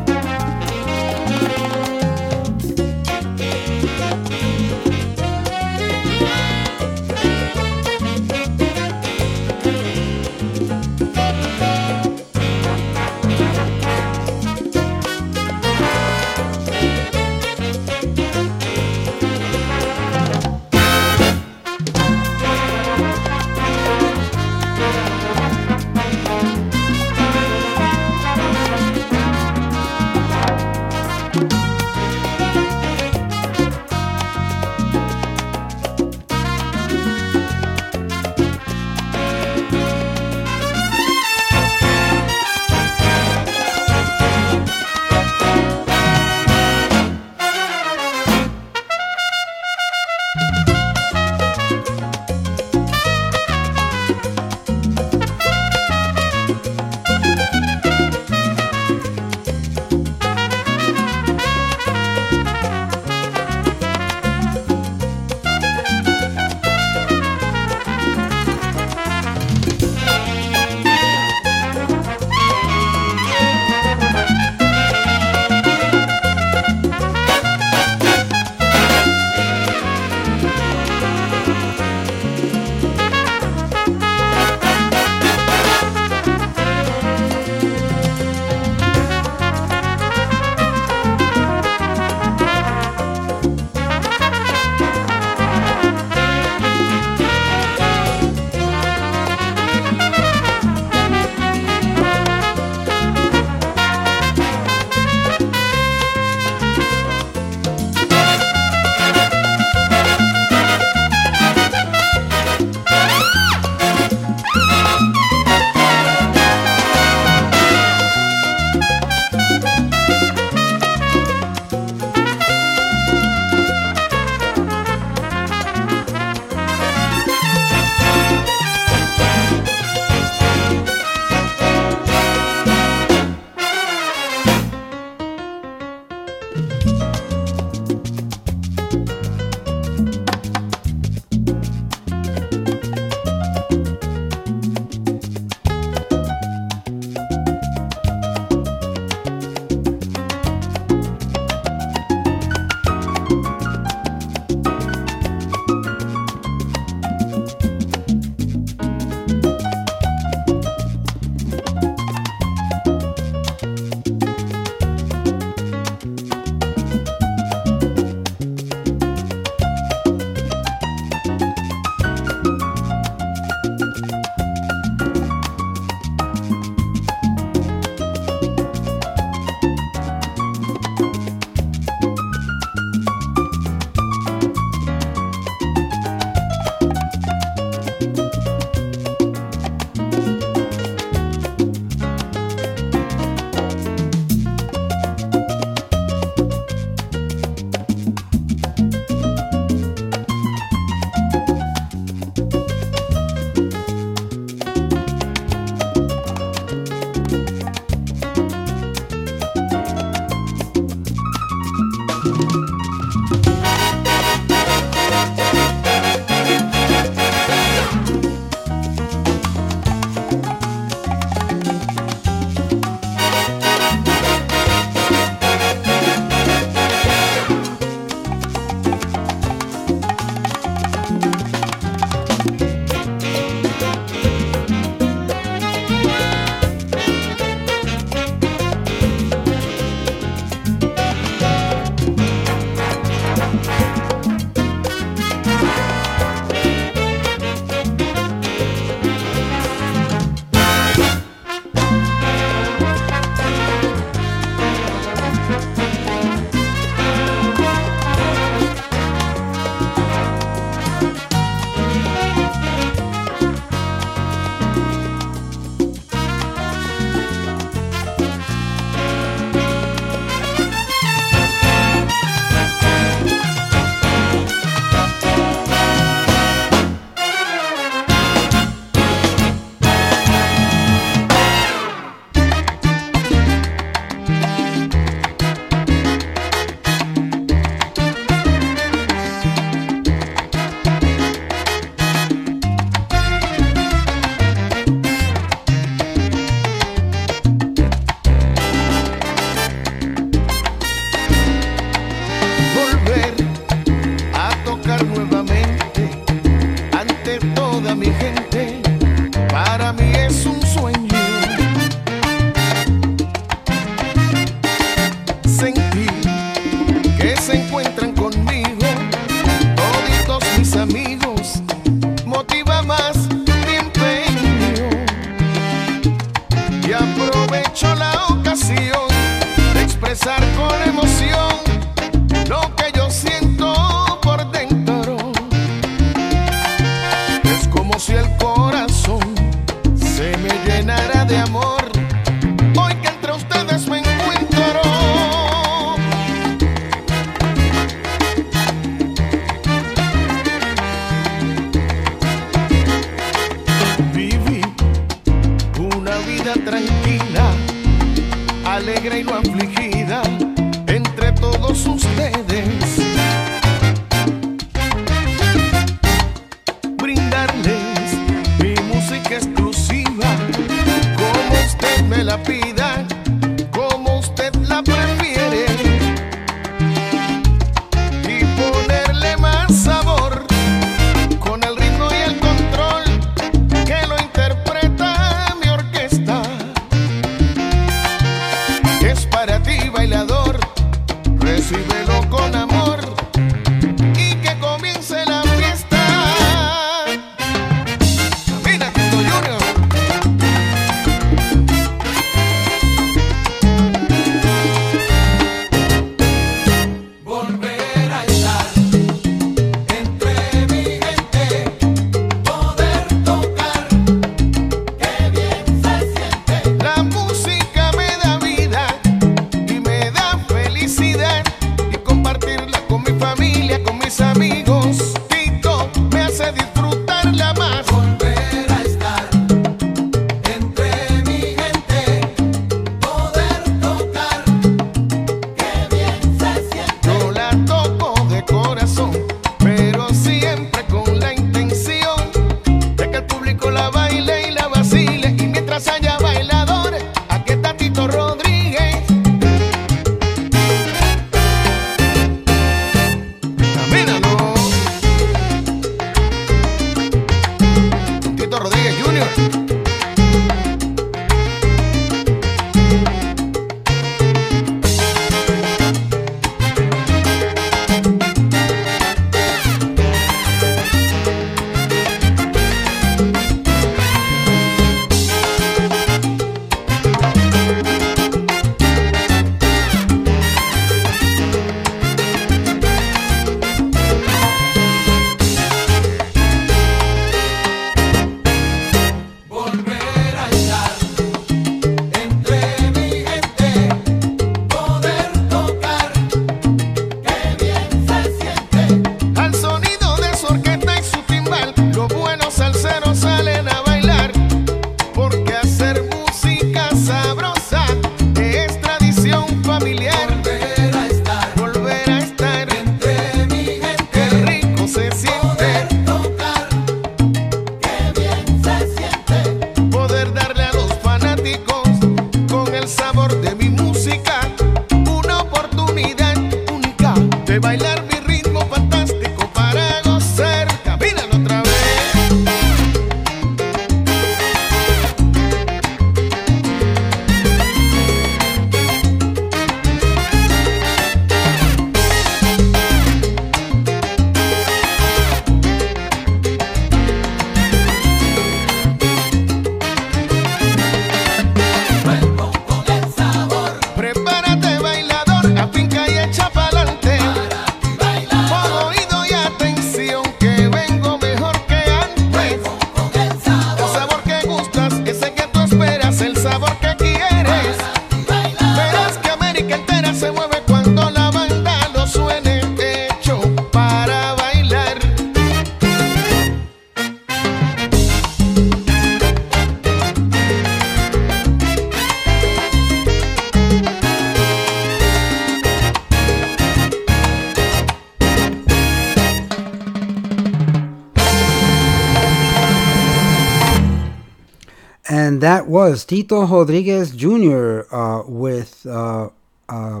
was Tito Rodriguez Jr. Uh, with uh, uh,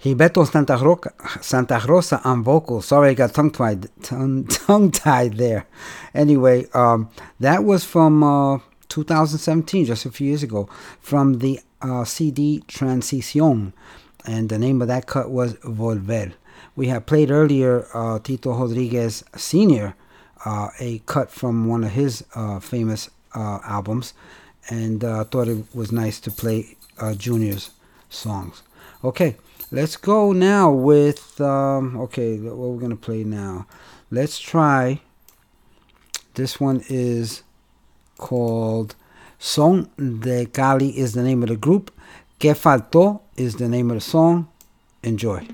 Hibeto Santa, Roca, Santa Rosa on vocals. Sorry, I got tongue tied, tongue, tied there. Anyway, um, that was from uh, 2017, just a few years ago, from the uh, CD Transición, and the name of that cut was Volver. We had played earlier uh, Tito Rodriguez Sr., uh, a cut from one of his famous albums and uh, I uh, thought it was nice to play uh, Junior's songs. Okay, let's go now with um, okay. What we're gonna play now? Let's try. This one is called "Son de Cali is the name of the group. Que faltó is the name of the song. Enjoy.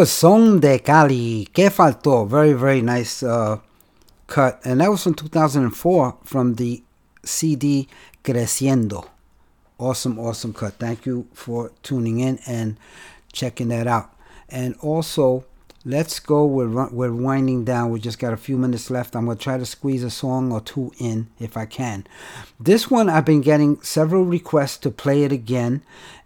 was Son de Cali, Que Faltó. Very, very nice uh, cut. And that was from 2004 from the CD Creciendo. Awesome, awesome cut. Thank you for tuning in and checking that out. And also, let's go. We're, we're winding down. We just got a few minutes left. I'm going to try to squeeze a song or two in if I can. This one, I've been getting several requests to play it again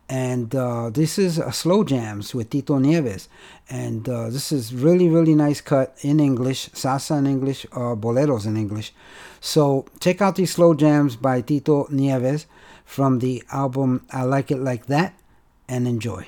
and uh, this is a slow jams with Tito Nieves, and uh, this is really really nice cut in English, salsa in English, uh, boleros in English. So check out these slow jams by Tito Nieves from the album I Like It Like That, and enjoy.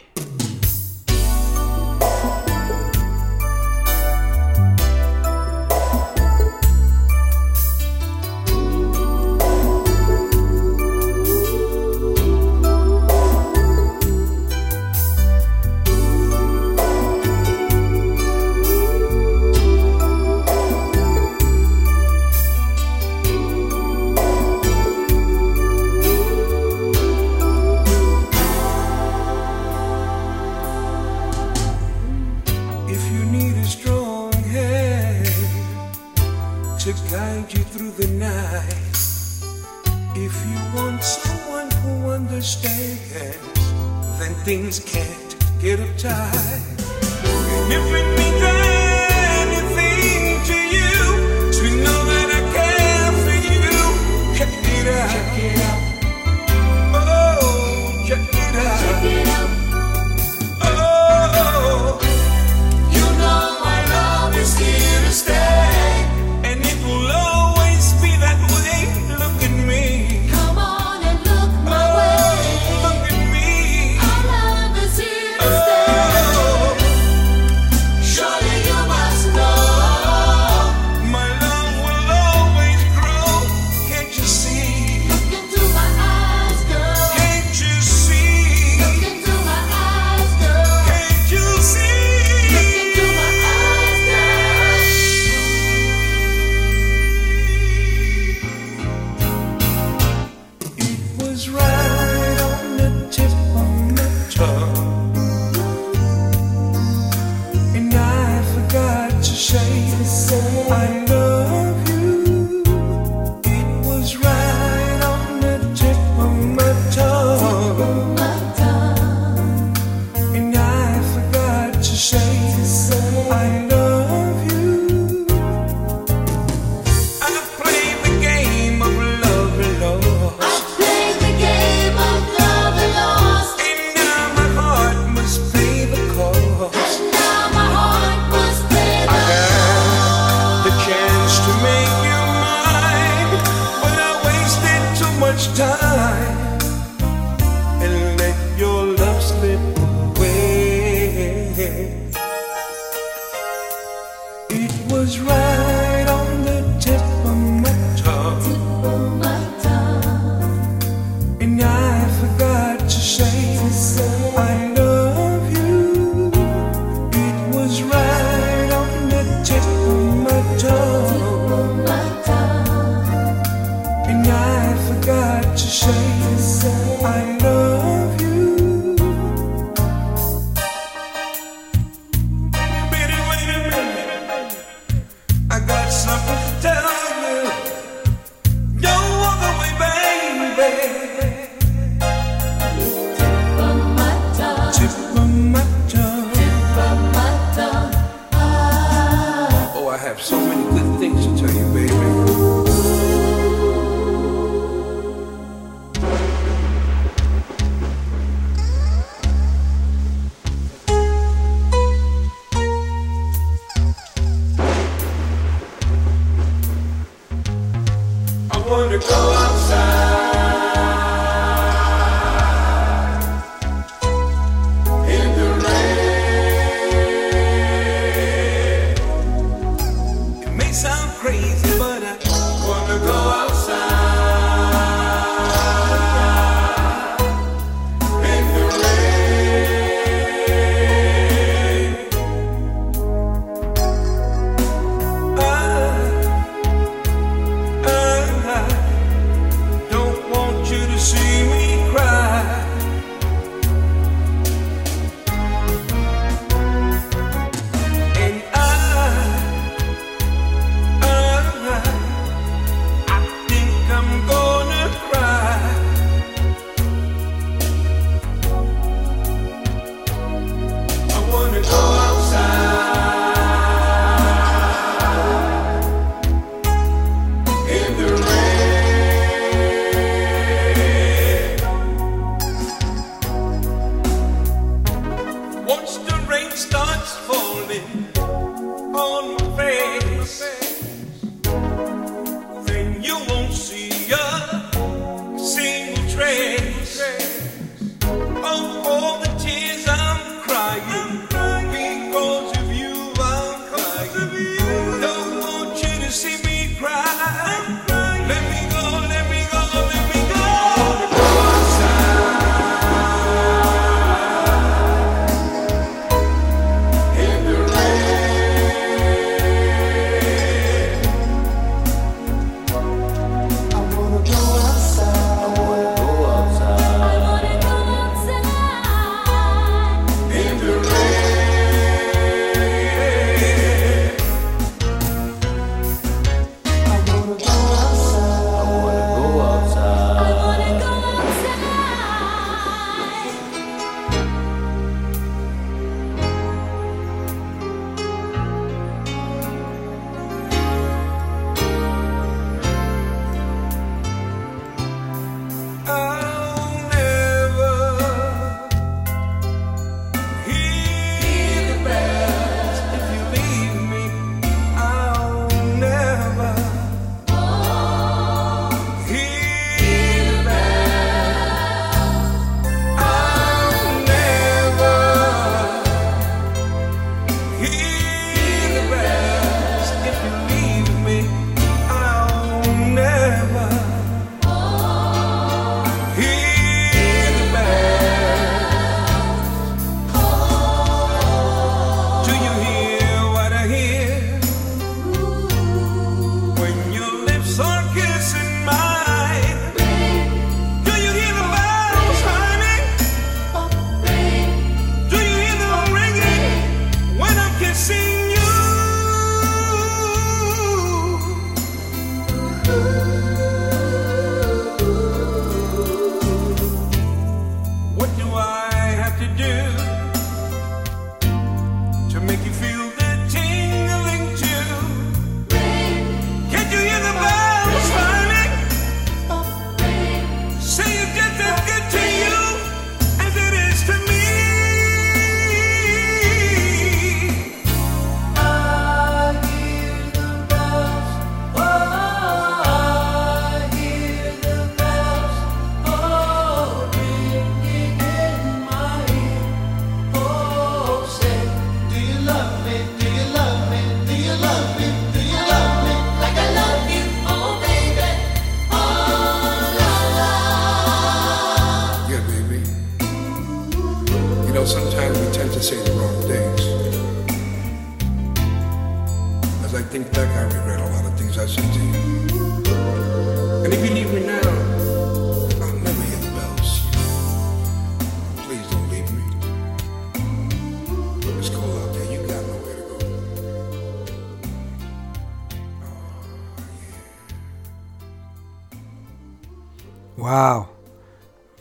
I know.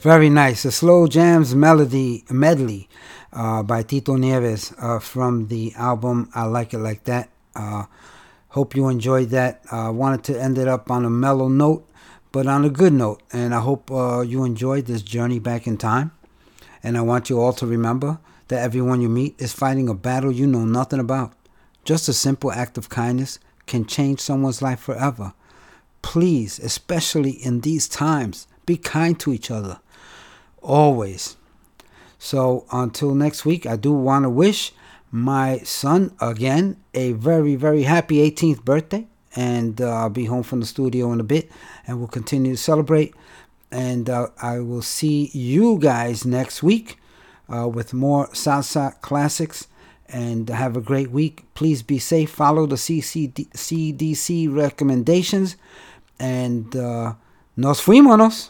Very nice. A slow jams melody medley uh, by Tito Nieves uh, from the album I Like It Like That. Uh, hope you enjoyed that. I wanted to end it up on a mellow note, but on a good note. And I hope uh, you enjoyed this journey back in time. And I want you all to remember that everyone you meet is fighting a battle you know nothing about. Just a simple act of kindness can change someone's life forever. Please, especially in these times, be kind to each other. Always. So until next week, I do want to wish my son again a very, very happy 18th birthday. And uh, I'll be home from the studio in a bit and we'll continue to celebrate. And uh, I will see you guys next week uh, with more salsa classics. And have a great week. Please be safe. Follow the CCD- CDC recommendations. And uh, nos fuimos.